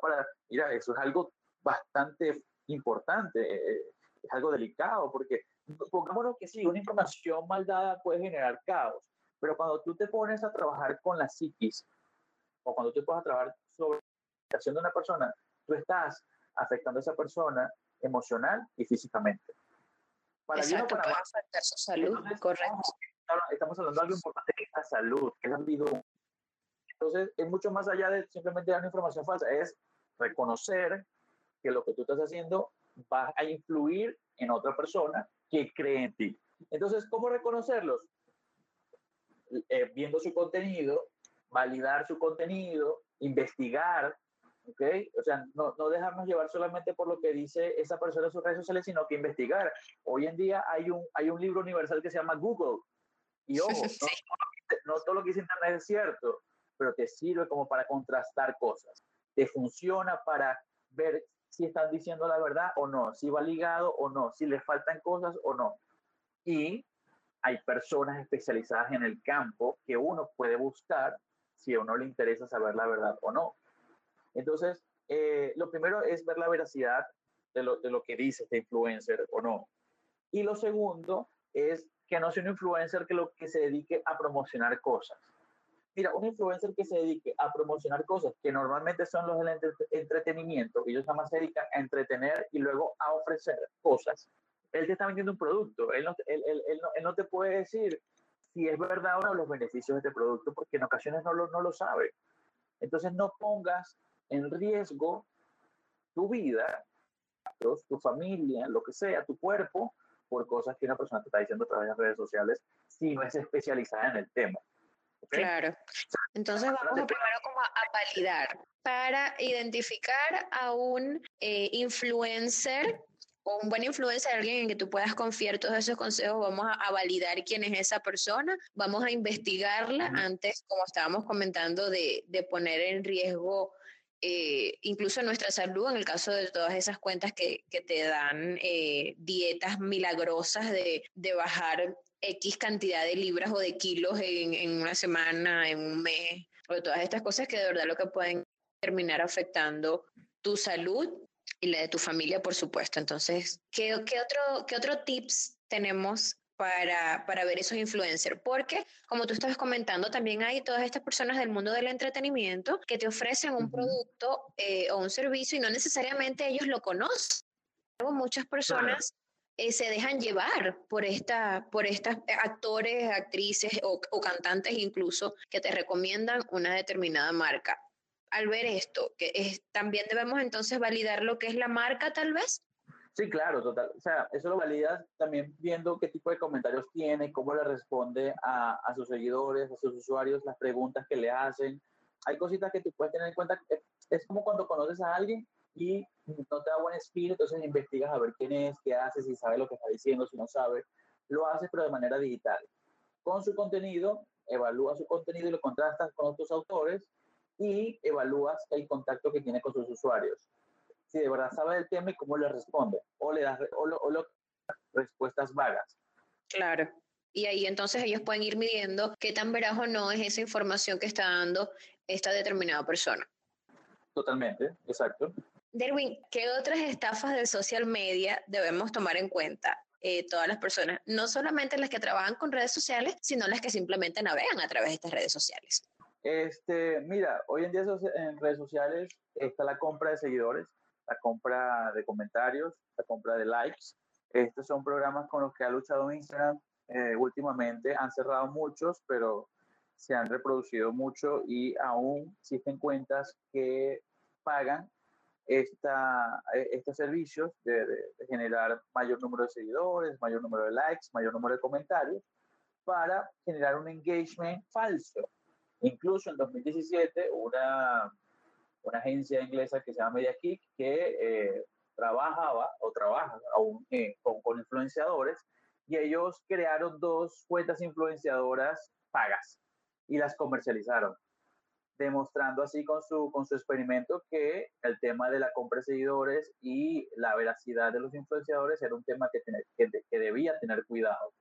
para, mira, eso es algo bastante importante, eh, es algo delicado, porque pongámonos que sí, una información mal dada puede generar caos, pero cuando tú te pones a trabajar con la psiquis, o cuando tú pones a trabajar sobre la de una persona, tú estás afectando a esa persona emocional y físicamente. Para Exacto, para afectar su salud, correcto. Estamos, hablando de algo importante que es la salud, que es la vida. Entonces, es mucho más allá de simplemente dar una información falsa, es reconocer que lo que tú estás haciendo va a influir en otra persona que cree en ti. Entonces, ¿cómo reconocerlos? Eh, viendo su contenido, validar su contenido, investigar, ¿ok? O sea, no, no dejarnos llevar solamente por lo que dice esa persona en sus redes sociales, sino que investigar. Hoy en día hay un, hay un libro universal que se llama Google. Y ojo, no, no todo lo que dice Internet es cierto, pero te sirve como para contrastar cosas. Te funciona para ver si están diciendo la verdad o no, si va ligado o no, si les faltan cosas o no. Y hay personas especializadas en el campo que uno puede buscar si a uno le interesa saber la verdad o no. Entonces, eh, lo primero es ver la veracidad de lo, de lo que dice este influencer o no. Y lo segundo es que no sea un influencer que lo que se dedique a promocionar cosas. Mira, un influencer que se dedique a promocionar cosas que normalmente son los del entretenimiento, ellos nada más se a entretener y luego a ofrecer cosas, él te está vendiendo un producto. Él no, él, él, él, no, él no, te puede decir si es verdad o no los beneficios de este producto, porque en ocasiones no lo, no lo sabe. Entonces no pongas en riesgo tu vida, tu familia, lo que sea, tu cuerpo, por cosas que una persona te está diciendo a través de las redes sociales, si no es especializada en el tema. Claro. Entonces vamos a primero como a, validar para identificar a un eh, influencer o un buen influencer, alguien en que tú puedas confiar todos esos consejos, vamos a, validar quién es esa persona, vamos a investigarla antes, como estábamos comentando, de, de poner en riesgo eh, incluso nuestra salud, en el caso de todas esas cuentas que, que te dan eh, dietas milagrosas de, de bajar X cantidad de libras o de kilos en, una semana, en un mes, o todas estas cosas que de verdad lo que pueden terminar afectando tu salud y la de tu familia, por supuesto. Entonces, ¿qué, qué otro, qué otro tips tenemos para, para, ver esos influencers, porque como tú estabas comentando, también hay todas estas personas del mundo del entretenimiento que te ofrecen un producto eh, o un servicio y no necesariamente ellos lo conocen. Muchas personas eh, se dejan llevar por, esta, por estas actores, actrices o, cantantes incluso que te recomiendan una determinada marca. Al ver esto, también debemos entonces validar lo que es la marca tal vez. Sí, claro, total. O sea, eso lo validas también viendo qué tipo de comentarios tiene, cómo le responde a, a sus seguidores, a sus usuarios, las preguntas que le hacen. Hay cositas que tú puedes tener en cuenta. Es como cuando conoces a alguien y no te da buen espíritu, entonces investigas a ver quién es, qué hace, si sabe lo que está diciendo, si no sabe. Lo haces, pero de manera digital. Con su contenido, evalúa su contenido y lo contrastas con otros autores y evalúas el contacto que tiene con sus usuarios. Si de verdad sabe el tema y cómo le responde, o le das o lo, o respuestas vagas. Claro. Y ahí entonces ellos pueden ir midiendo qué tan veraz o no es esa información que está dando esta determinada persona. Totalmente, exacto. Derwin, ¿qué otras estafas de social media debemos tomar en cuenta? Eh, todas las personas, no solamente las que trabajan con redes sociales, sino las que simplemente navegan a través de estas redes sociales. Este, mira, hoy en día en redes sociales está la compra de seguidores, la compra de comentarios, la compra de likes. Estos son programas con los que ha luchado Instagram eh, últimamente. Han cerrado muchos, pero se han reproducido mucho y aún existen cuentas que pagan esta, e, estos servicios de, generar mayor número de seguidores, mayor número de likes, mayor número de comentarios. para generar un engagement falso. Incluso en 2017, una, una agencia inglesa que se llama MediaKick, que eh, trabajaba o trabaja aún eh, con, con influenciadores, y ellos crearon dos cuentas influenciadoras pagas y las comercializaron demostrando así con su, con su experimento que el tema de la compra de seguidores y la veracidad de los influenciadores era un tema que, tener, que, que, debía tener cuidado,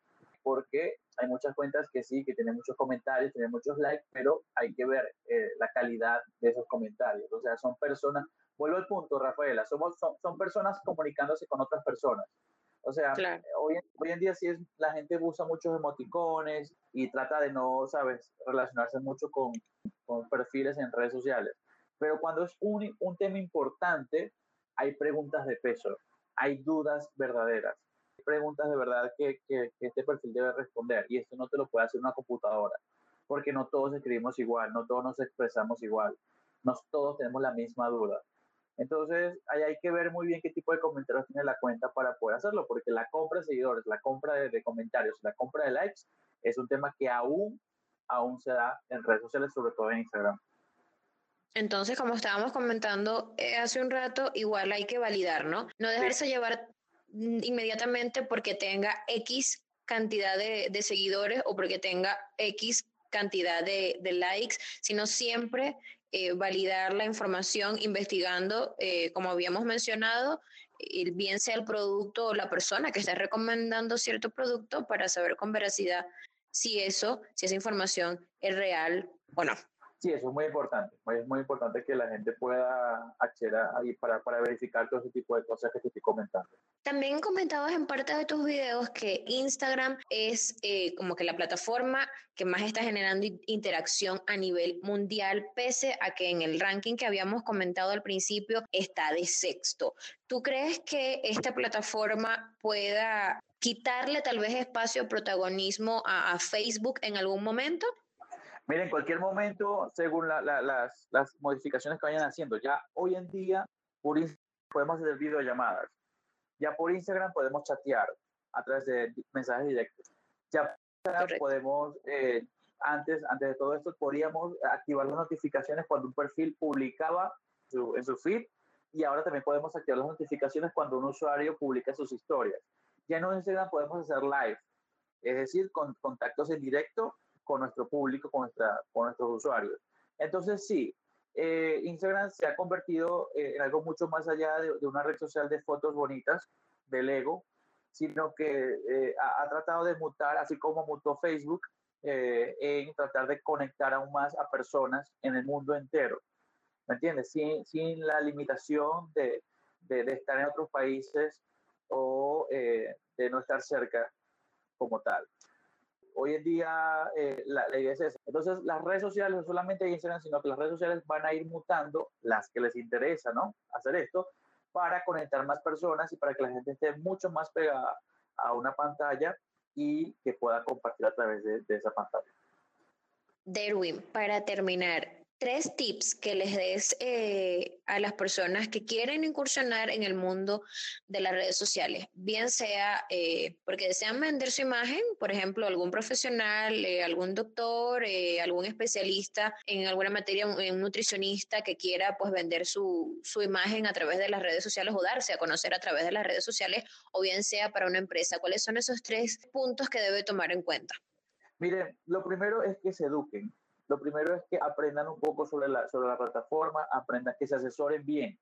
porque hay muchas cuentas que sí, que tienen muchos comentarios, tienen muchos likes, pero hay que ver eh, la calidad de esos comentarios. O sea, son personas, vuelvo al punto, Rafaela, somos, son, son personas comunicándose con otras personas. O sea, hoy, hoy, en día sí es, la gente usa muchos emoticones y trata de no, ¿sabes?, relacionarse mucho con, con perfiles en redes sociales. Pero cuando es un, un tema importante, hay preguntas de peso, hay dudas verdaderas, preguntas de verdad que, que, que este perfil debe responder y esto no te lo puede hacer una computadora, porque no todos escribimos igual, no todos nos expresamos igual, no todos tenemos la misma duda. Entonces, ahí hay que ver muy bien qué tipo de comentarios tiene la cuenta para poder hacerlo, porque la compra de seguidores, la compra de, comentarios, la compra de likes es un tema que aún, aún se da en redes sociales, sobre todo en Instagram. Entonces, como estábamos comentando eh, hace un rato, igual hay que validar, ¿no? No dejarse llevar inmediatamente porque tenga X cantidad de, de, seguidores o porque tenga X cantidad de, de likes, sino siempre eh, validar la información investigando, eh, como habíamos mencionado, bien sea el producto o la persona que está recomendando cierto producto para saber con veracidad si eso, si esa información es real o no. Sí, eso es muy importante. Es muy importante que la gente pueda acceder ahí para, para verificar todo ese tipo de cosas que te estoy comentando. También comentabas en parte de tus videos que Instagram es eh, como que la plataforma que más está generando interacción a nivel mundial, pese a que en el ranking que habíamos comentado al principio está de sexto. ¿Tú crees que esta plataforma pueda quitarle tal vez espacio o protagonismo a, a Facebook en algún momento? Mira, en cualquier momento, según las, las, modificaciones que vayan haciendo, ya hoy en día por podemos hacer videollamadas, ya por Instagram podemos chatear a través de mensajes directos, ya podemos, eh, antes, antes de todo esto, podríamos activar las notificaciones cuando un perfil publicaba en su feed y ahora también podemos activar las notificaciones cuando un usuario publica sus historias. Ya en Instagram podemos hacer live, es decir, con contactos en directo con nuestro público, con, nuestra, con nuestros usuarios. Entonces, sí, eh, Instagram se ha convertido eh, en algo mucho más allá de, una red social de fotos bonitas, del ego, sino que eh, ha, tratado de mutar, así como mutó Facebook, en tratar de conectar aún más a personas en el mundo entero. ¿Me entiendes? Sin, sin la limitación de, de, de, estar en otros países o de no estar cerca como tal hoy en día eh, la, idea es esa. Entonces, las redes sociales, no solamente Instagram, sino que las redes sociales van a ir mutando las que les interesa, ¿no? Hacer esto para conectar más personas y para que la gente esté mucho más pegada a una pantalla y que pueda compartir a través de, de esa pantalla. Derwin, para terminar, tres tips que les des eh, a las personas que quieren incursionar en el mundo de las redes sociales, bien sea eh, porque desean vender su imagen, por ejemplo, algún profesional, eh, algún doctor, algún especialista en alguna materia, un, nutricionista que quiera pues vender su, su imagen a través de las redes sociales o darse a conocer a través de las redes sociales, o bien sea para una empresa. ¿Cuáles son esos tres puntos que debe tomar en cuenta? Miren, lo primero es que se eduquen lo primero es que aprendan un poco sobre la, sobre la plataforma, aprendan que se asesoren bien,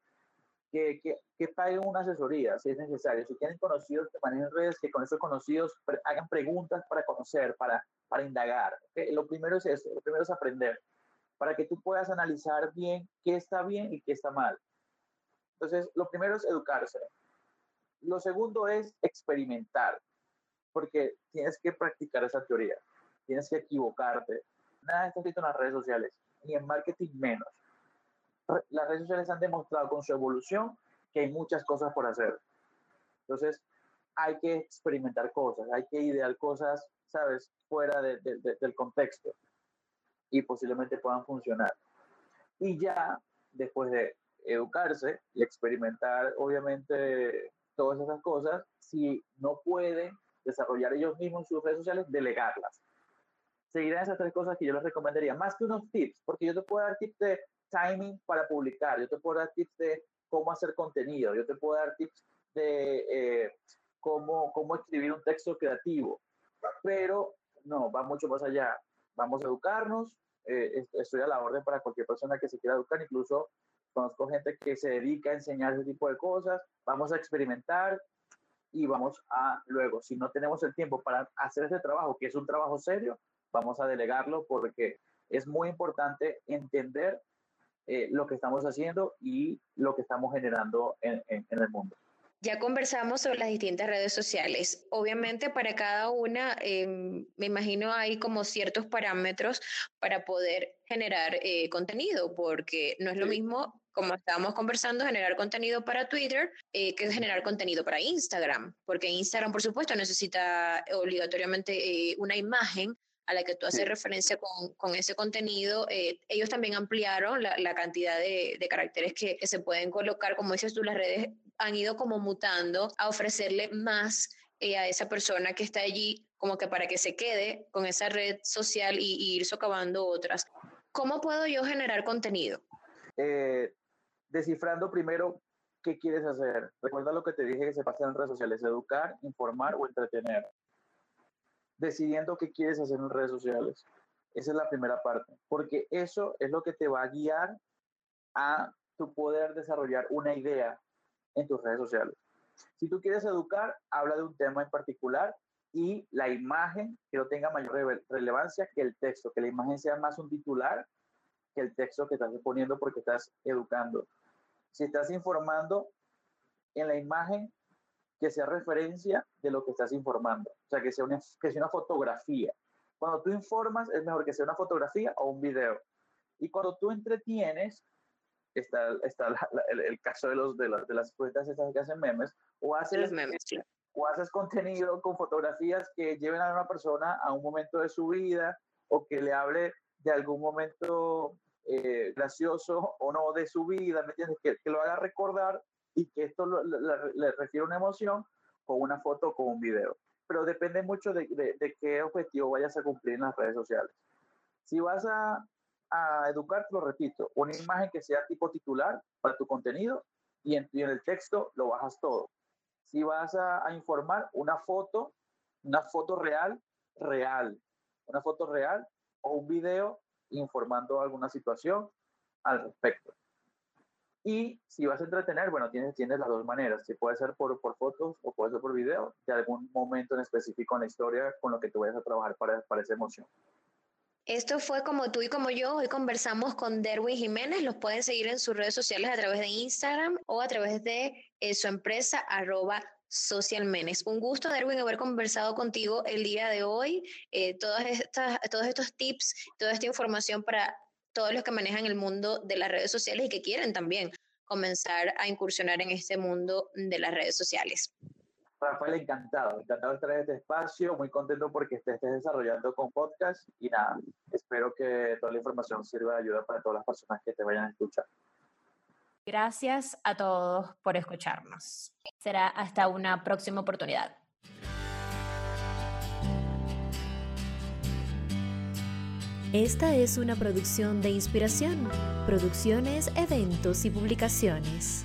que, que, que, paguen una asesoría si es necesario. Si tienen conocidos que manejen redes, que con esos conocidos hagan preguntas para conocer, para, para indagar. Lo primero es eso, lo primero es aprender, para que tú puedas analizar bien qué está bien y qué está mal. Entonces, lo primero es educarse. Lo segundo es experimentar, porque tienes que practicar esa teoría, tienes que equivocarte, Nada está escrito en las redes sociales, ni en marketing menos. Las redes sociales han demostrado con su evolución que hay muchas cosas por hacer. Entonces, hay que experimentar cosas, hay que idear cosas, ¿sabes?, fuera del contexto y posiblemente puedan funcionar. Y ya, después de educarse y experimentar, obviamente, todas esas cosas, si no pueden desarrollar ellos mismos sus redes sociales, delegarlas seguirán esas tres cosas que yo les recomendaría, más que unos tips, porque yo te puedo dar tips de timing para publicar, yo te puedo dar tips de cómo hacer contenido, yo te puedo dar tips de eh, cómo, cómo escribir un texto creativo, pero no, va mucho más allá. Vamos a educarnos, eh, estoy a la orden para cualquier persona que se quiera educar, incluso conozco gente que se dedica a enseñar ese tipo de cosas, vamos a experimentar y vamos a luego, si no tenemos el tiempo para hacer ese trabajo, que es un trabajo serio, vamos a delegarlo porque es muy importante entender eh, lo que estamos haciendo y lo que estamos generando en, en el mundo. Ya conversamos sobre las distintas redes sociales. Obviamente para cada una, em, me imagino hay como ciertos parámetros para poder generar eh, contenido, porque no es lo mismo, como estábamos conversando, generar contenido para Twitter eh, que generar contenido para Instagram, porque Instagram, por supuesto, necesita obligatoriamente eh, una imagen a la que tú haces referencia con, con, ese contenido, ellos también ampliaron la, la cantidad de, de caracteres que, que, se pueden colocar, como dices tú, las redes han ido como mutando a ofrecerle más eh, a esa persona que está allí, como que para que se quede con esa red social y, ir socavando otras. ¿Cómo puedo yo generar contenido? Eh, descifrando primero qué quieres hacer. Recuerda lo que te dije que se pasa en redes sociales, educar, informar o entretener. Decidiendo qué quieres hacer en redes sociales. Esa es la primera parte, porque eso es lo que te va a guiar a tu poder desarrollar una idea en tus redes sociales. Si tú quieres educar, habla de un tema en particular y la imagen que no tenga mayor relevancia que el texto, que la imagen sea más un titular que el texto que estás poniendo porque estás educando. Si estás informando en la imagen, que sea referencia de lo que estás informando, o sea, que sea una, que sea una fotografía. Cuando tú informas, es mejor que sea una fotografía o un video. Y cuando tú entretienes, está, está el, caso de, los, de, de las cuentas estas que hacen memes, o haces, o haces contenido con fotografías que lleven a una persona a un momento de su vida o que le hable de algún momento eh, gracioso o no de su vida, ¿me entiendes? Que, que lo haga recordar y que esto le refiere una emoción con una foto o con un video. Pero depende mucho de, de, qué objetivo vayas a cumplir en las redes sociales. Si vas a a educar, lo repito, una imagen que sea tipo titular para tu contenido y en, el texto lo bajas todo. Si vas a, informar, una foto, una foto real, real, una foto real o un video informando alguna situación al respecto. Y si vas a entretener, bueno, tienes, tienes las dos maneras. Si puede ser por, por fotos o puede ser por video, de algún momento en específico en la historia con lo que tú vayas a trabajar para, para esa emoción. Esto fue como tú y como yo. Hoy conversamos con Derwin Jiménez. Los pueden seguir en sus redes sociales a través de Instagram o a través de eh, su empresa arroba socialmenes. Un gusto, Derwin, haber conversado contigo el día de hoy. Eh, estas, todos estos tips, toda esta información para todos los que manejan el mundo de las redes sociales y que quieren también comenzar a incursionar en este mundo de las redes sociales. Rafael, encantado, encantado de estar en este espacio, muy contento porque te estés desarrollando con podcast y nada, espero que toda la información sirva de ayuda para todas las personas que te vayan a escuchar. Gracias a todos por escucharnos. Será hasta una próxima oportunidad. Esta es una producción de inspiración, producciones, eventos y publicaciones.